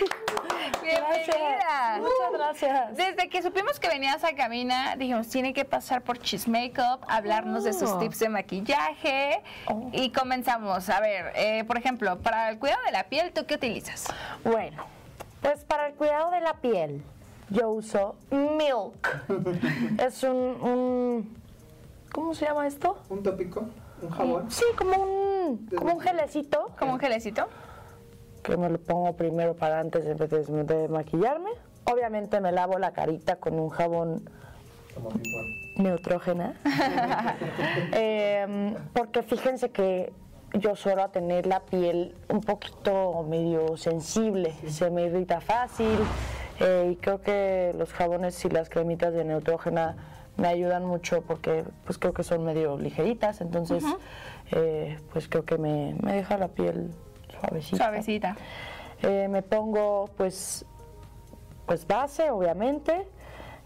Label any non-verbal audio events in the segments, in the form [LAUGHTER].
[LAUGHS] Bienvenida. Muchas gracias. Desde que supimos que venías a cabina, dijimos, tiene que pasar por Chismakeup, hablarnos de sus Oh. tips de maquillaje. Oh. Y comenzamos. A ver, eh, por ejemplo, para el cuidado de la piel, ¿tú qué utilizas? Bueno, pues para el cuidado de la piel, yo uso Milk. [LAUGHS] es un, un- ¿Cómo se llama esto? ¿Un tópico? ¿Un jabón? Sí, como un, como un gelecito ¿Como un gelecito? Que me lo pongo primero para antes de, de- de maquillarme. Obviamente me lavo la carita con un jabón neutrógena. [LAUGHS] Em, porque fíjense que yo suelo tener la piel un poquito medio sensible, se me irrita fácil eh, y creo que los jabones y las cremitas de neutrógena me ayudan mucho porque pues creo que son medio ligeritas, entonces eh, pues creo que me, me deja la piel suavecita. Suavecita. Eh, me pongo pues pues base obviamente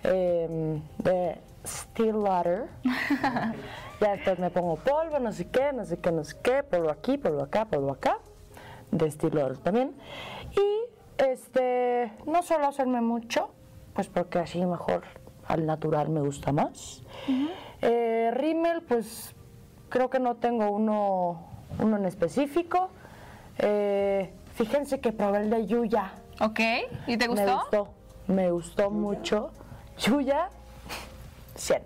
eh, de Still Lauder [LAUGHS] ya después me pongo polvo no sé qué no sé qué no sé qué polvo aquí polvo acá polvo acá de Still Lauder también y este no suelo hacerme mucho pues porque así mejor al natural me gusta más Eh, rímel pues creo que no tengo uno uno en específico eh, fíjense que probé el de Yuya. ¿Ok? ¿Y te gustó? Me gustó, me gustó mucho. Yuya, 100.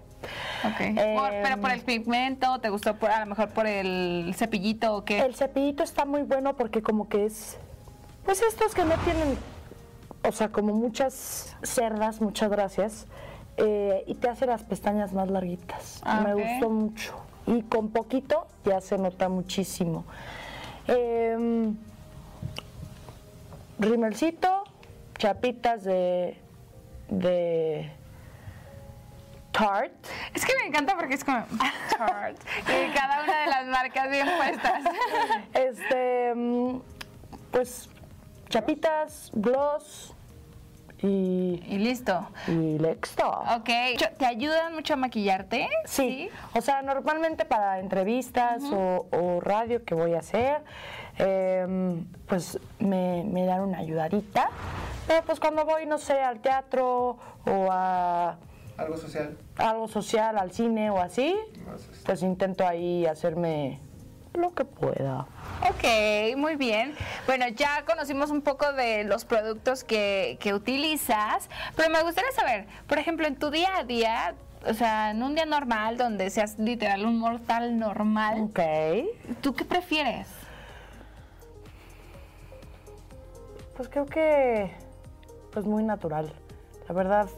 Ok. Eh, Por- pero por el pigmento, ¿te gustó por, a lo mejor por el cepillito o qué? El cepillito está muy bueno porque como que es, pues estos que no tienen, o sea, como muchas cerdas, muchas gracias, eh, y te hace las pestañas más larguitas. Ah, Me gustó mucho. Y con poquito ya se nota muchísimo. Em, rimelcito, chapitas de, de Tarte. Es que me encanta porque es como Tarte. [LAUGHS] y cada una de las marcas bien puestas. Este, mm, pues, chapitas, gloss y, y listo. y Lexto. Ok. ¿Te ayudan mucho a maquillarte? Sí, o sea, normalmente para entrevistas o, o radio que voy a hacer, em, pues me, me dan una ayudadita. Pero pues cuando voy, no sé, al teatro o a Algo social. algo social, al cine o así, Haces. pues intento ahí hacerme lo que pueda. Ok, muy bien. Bueno, ya conocimos un poco de los productos que, que utilizas, pero me gustaría saber, por ejemplo, en tu día a día, o sea, en un día normal, donde seas literal un mortal normal, Ok. ¿tú qué prefieres? Pues creo que pues muy natural. La verdad,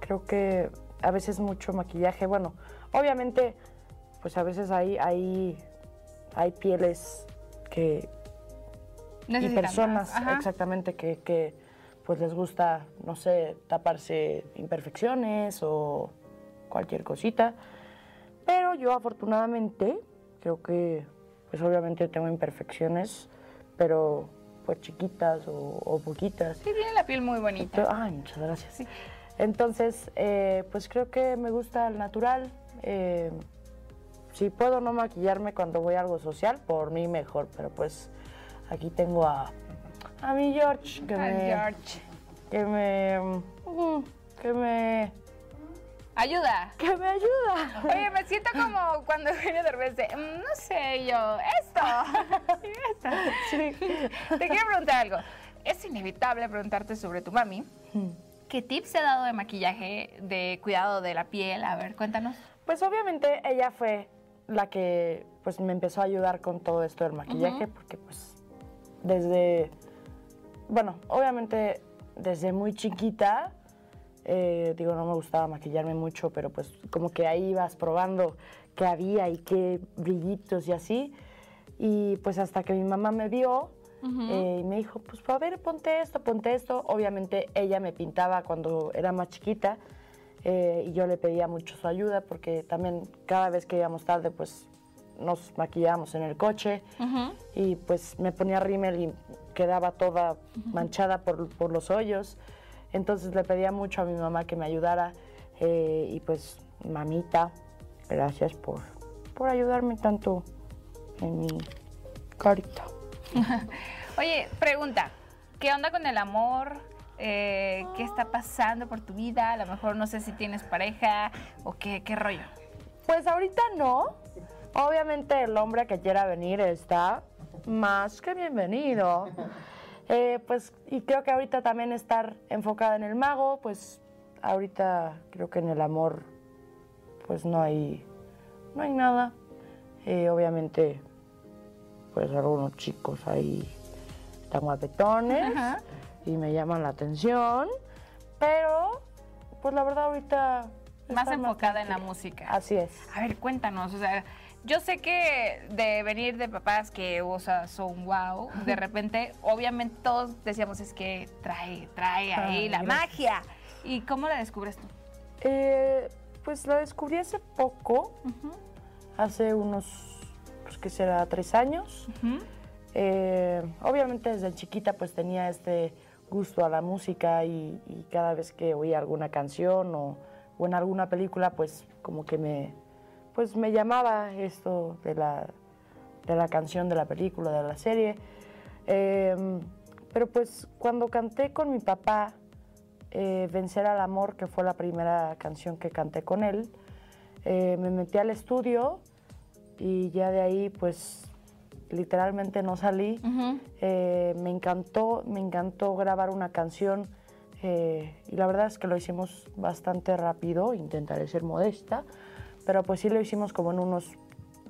creo que a veces mucho maquillaje, bueno, obviamente pues a veces hay hay hay pieles que y personas exactamente que, que, pues les gusta, no sé, taparse imperfecciones o cualquier cosita. Pero yo afortunadamente creo que pues obviamente tengo imperfecciones, pero pues chiquitas o, o poquitas. Sí, tiene la piel muy bonita. Ay, muchas gracias. Entonces, eh, pues creo que me gusta el natural. eh, si puedo no maquillarme cuando voy a algo social, por mí mejor. Pero pues aquí tengo a, a mi George que Ay, me, George. que me, que me, Ayuda. que me ayuda. Oye, me siento como cuando viene de repente, "Mm, no sé, yo, esto, [LAUGHS] esto. Te quiero preguntar algo. Es inevitable preguntarte sobre tu mami. ¿Qué tips te ha dado de maquillaje, de cuidado de la piel? A ver, cuéntanos. Pues obviamente ella fue la que pues me empezó a ayudar con todo esto del maquillaje porque pues desde bueno, obviamente desde muy chiquita eh, digo no me gustaba maquillarme mucho, pero pues como que ahí ibas probando qué había y qué brillitos y así. Y pues hasta que mi mamá me vio eh, y me dijo, pues a ver, ponte esto, ponte esto. Obviamente ella me pintaba cuando era más chiquita eh, y yo le pedía mucho su ayuda porque también cada vez que íbamos tarde, pues nos maquillábamos en el coche y pues me ponía rímel y quedaba toda manchada por, por los hoyos. Entonces le pedía mucho a mi mamá que me ayudara eh, y pues mamita, gracias por, por ayudarme tanto en mi carita. [LAUGHS] Oye, pregunta, ¿qué onda con el amor? Eh, ¿Qué está pasando por tu vida? A lo mejor no sé si tienes pareja o qué, qué rollo. Pues ahorita no. Obviamente el hombre que quiera venir está más que bienvenido. Eh, pues y creo que ahorita también estar enfocada en el mago, pues ahorita creo que en el amor pues no hay no hay nada. Eh, obviamente pues algunos chicos ahí están guapetones Ajá. Y me llaman la atención, pero pues la verdad ahorita Más enfocada en la música. Así es. A ver, cuéntanos, o sea, yo sé que de venir de papás que, o sea, son wow, de repente, obviamente todos decíamos, es que trae, trae ahí Ay, la gracias. magia. ¿Y cómo la descubres tú? Eh, pues la descubrí hace poco, hace unos, pues que será, tres años. Eh, obviamente desde chiquita pues tenía este gusto a la música y, y cada vez que oía alguna canción o, o en alguna película pues como que me, pues me llamaba esto de la, de la canción, de la película, de la serie. Eh, pero pues cuando canté con mi papá eh, Vencer al Amor, que fue la primera canción que canté con él, eh, me metí al estudio y ya de ahí pues literalmente no salí. Eh, me encantó, me encantó grabar una canción eh, y la verdad es que lo hicimos bastante rápido, intentaré ser modesta, pero pues sí lo hicimos como en unos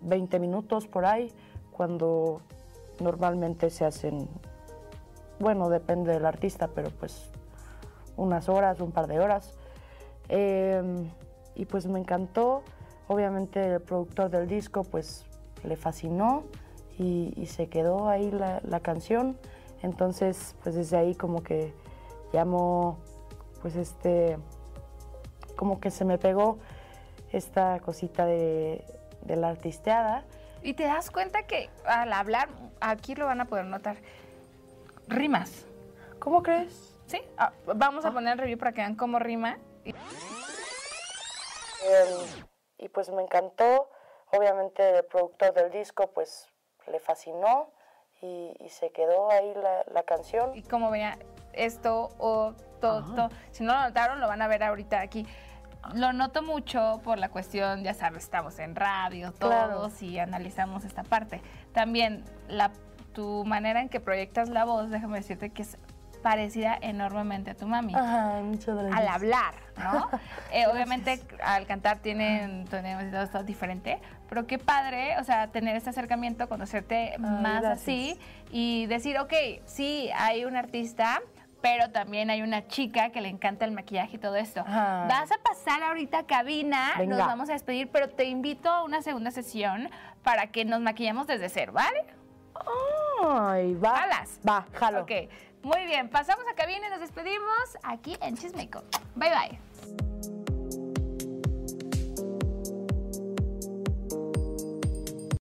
20 minutos por ahí, cuando normalmente se hacen, bueno, depende del artista, pero pues unas horas, un par de horas. Eh, y pues me encantó, obviamente el productor del disco pues le fascinó y, y se quedó ahí la, la canción. Entonces, pues desde ahí como que llamó, pues este, como que se me pegó esta cosita de, de la artisteada. Y te das cuenta que al hablar, aquí lo van a poder notar, rimas. ¿Cómo crees? ¿Sí? Ah, vamos a poner el review para que vean cómo rima. Y- Eh, y pues me encantó, obviamente el productor del disco pues le fascinó y, y se quedó ahí la, la canción. y como vean esto o todo, todo. Si no lo notaron, lo van a ver ahorita aquí. Lo noto mucho por la cuestión, ya sabes, estamos en radio todos Claro. y analizamos esta parte. También la, tu manera en que proyectas la voz, déjame decirte que es parecida enormemente a tu mami. Ajá, muchas gracias. Al hablar, ¿no? [LAUGHS] Eh, obviamente al cantar tienen y todo diferente, pero qué padre, o sea, tener este acercamiento, conocerte más gracias. así y decir, ok, sí, hay un artista, pero también hay una chica que le encanta el maquillaje y todo esto. Ajá. Vas a pasar ahorita a cabina, Venga. nos vamos a despedir, pero te invito a una segunda sesión para que nos maquillemos desde cero, ¿vale? Ay, va. ¿Jalas? Va, jalo. Ok, muy bien, pasamos a cabina y nos despedimos aquí en Chismeco. Bye bye.